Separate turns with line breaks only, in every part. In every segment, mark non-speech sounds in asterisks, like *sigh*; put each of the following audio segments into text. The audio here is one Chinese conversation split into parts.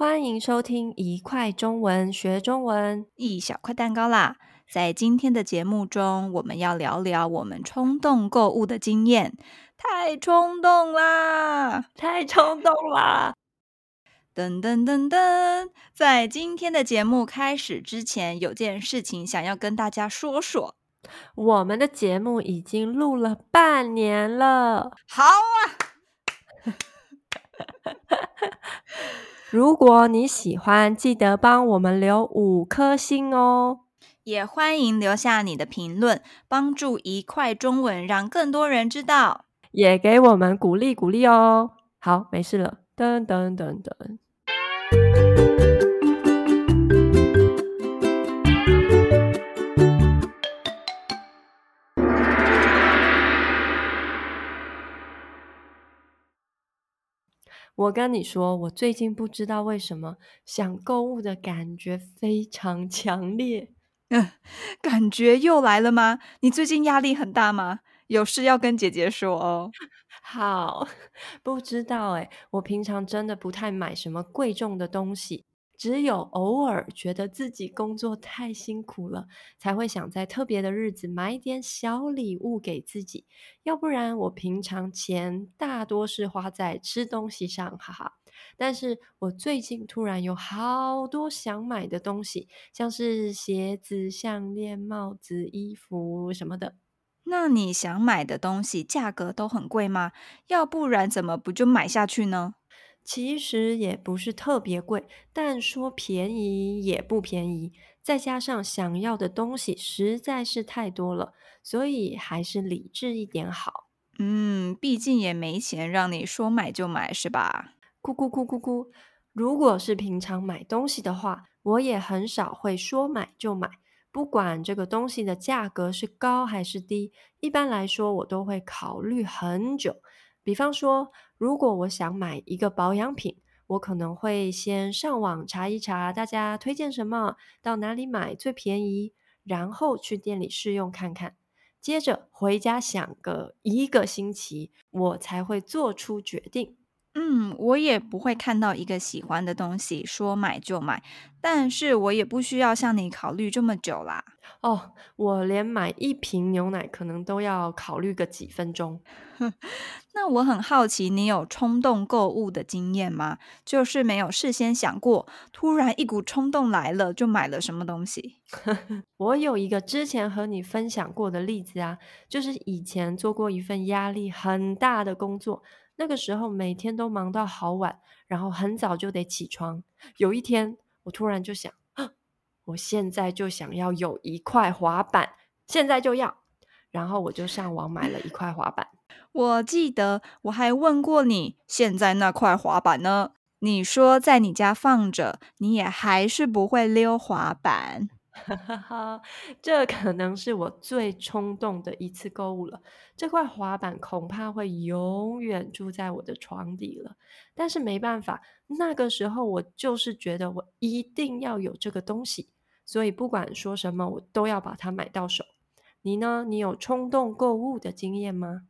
欢迎收听一块中文学中文，
一小块蛋糕啦！在今天的节目中，我们要聊聊我们冲动购物的经验。太冲动啦！
太冲动啦！*laughs*
噔噔噔噔，在今天的节目开始之前，有件事情想要跟大家说说。
我们的节目已经录了半年了。
好啊！*laughs*
如果你喜欢，记得帮我们留五颗星哦。
也欢迎留下你的评论，帮助一块中文让更多人知道。
也给我们鼓励鼓励哦。好，没事了。噔噔噔噔。我跟你说，我最近不知道为什么想购物的感觉非常 *laughs* 强烈。
嗯，*laughs* 感觉又来了吗？你最近压力很大吗？有事要跟姐姐说哦。*laughs*
好，不知道诶，我平常真的不太买什么贵重的东西。只有偶尔觉得自己工作太辛苦了，才会想在特别的日子买点小礼物给自己。要不然我平常钱大多是花在吃东西上，哈哈。但是我最近突然有好多想买的东西，像是鞋子、项链、帽子、衣服什么的。
那你想买的东西价格都很贵吗？要不然怎么不就买下去呢？
其实也不是特别贵，但说便宜也不便宜。再加上想要的东西实在是太多了，所以还是理智一点好。
嗯，毕竟也没钱让你说买就买，是吧？
咕咕咕咕咕。如果是平常买东西的话，我也很少会说买就买，不管这个东西的价格是高还是低，一般来说我都会考虑很久。比方说，如果我想买一个保养品，我可能会先上网查一查大家推荐什么，到哪里买最便宜，然后去店里试用看看，接着回家想个一个星期，我才会做出决定。
嗯，我也不会看到一个喜欢的东西说买就买，但是我也不需要像你考虑这么久啦。
哦，我连买一瓶牛奶可能都要考虑个几分钟。*laughs*
那我很好奇，你有冲动购物的经验吗？就是没有事先想过，突然一股冲动来了，就买了什么东西？*laughs*
我有一个之前和你分享过的例子啊，就是以前做过一份压力很大的工作。那个时候每天都忙到好晚，然后很早就得起床。有一天，我突然就想，我现在就想要有一块滑板，现在就要。然后我就上网买了一块滑板。*laughs*
我记得我还问过你，现在那块滑板呢？你说在你家放着，你也还是不会溜滑板。
哈 *laughs* 哈哈，这可能是我最冲动的一次购物了。这块滑板恐怕会永远住在我的床底了。但是没办法，那个时候我就是觉得我一定要有这个东西，所以不管说什么，我都要把它买到手。你呢？你有冲动购物的经验吗？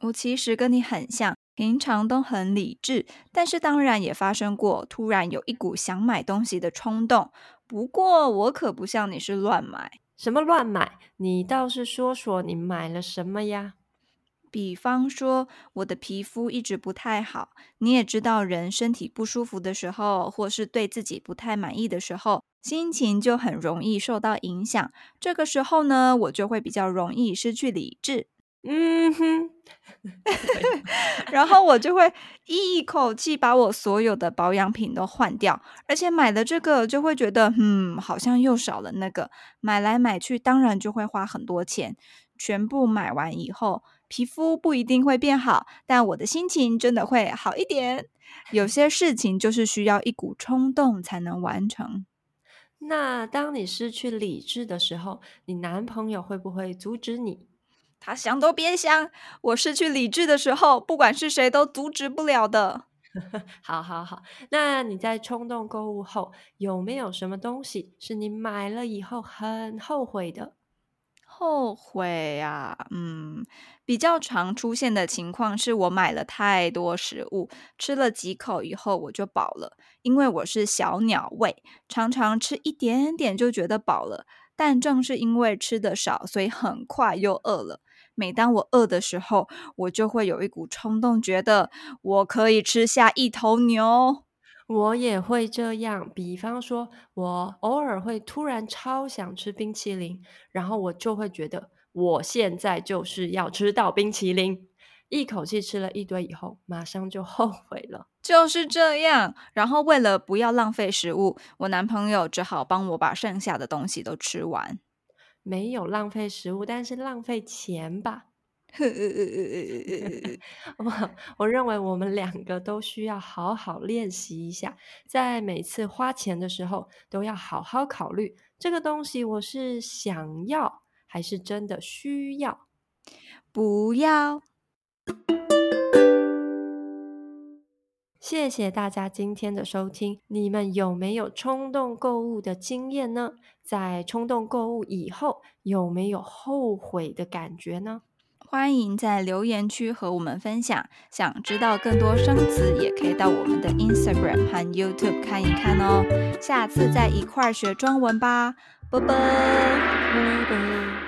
我其实跟你很像，平常都很理智，但是当然也发生过突然有一股想买东西的冲动。不过我可不像你是乱买。
什么乱买？你倒是说说你买了什么呀？
比方说我的皮肤一直不太好，你也知道，人身体不舒服的时候，或是对自己不太满意的时候，心情就很容易受到影响。这个时候呢，我就会比较容易失去理智。
嗯哼，
然后我就会一口气把我所有的保养品都换掉，而且买了这个就会觉得，嗯，好像又少了那个。买来买去，当然就会花很多钱。全部买完以后，皮肤不一定会变好，但我的心情真的会好一点。有些事情就是需要一股冲动才能完成。
那当你失去理智的时候，你男朋友会不会阻止你？
他想都别想！我失去理智的时候，不管是谁都阻止不了的。*laughs*
好好好，那你在冲动购物后，有没有什么东西是你买了以后很后悔的？
后悔啊，嗯，比较常出现的情况是我买了太多食物，吃了几口以后我就饱了，因为我是小鸟胃，常常吃一点点就觉得饱了。但正是因为吃的少，所以很快又饿了。每当我饿的时候，我就会有一股冲动，觉得我可以吃下一头牛。
我也会这样，比方说，我偶尔会突然超想吃冰淇淋，然后我就会觉得，我现在就是要吃到冰淇淋，一口气吃了一堆以后，马上就后悔了。
就是这样，然后为了不要浪费食物，我男朋友只好帮我把剩下的东西都吃完。
没有浪费食物，但是浪费钱吧。我我认为我们两个都需要好好练习一下，在每次花钱的时候都要好好考虑这个东西我是想要还是真的需要。
不要。
谢谢大家今天的收听，你们有没有冲动购物的经验呢？在冲动购物以后，有没有后悔的感觉呢？
欢迎在留言区和我们分享。想知道更多生词，也可以到我们的 Instagram 和 YouTube 看一看哦。下次再一块儿学中文吧，拜拜。拜拜。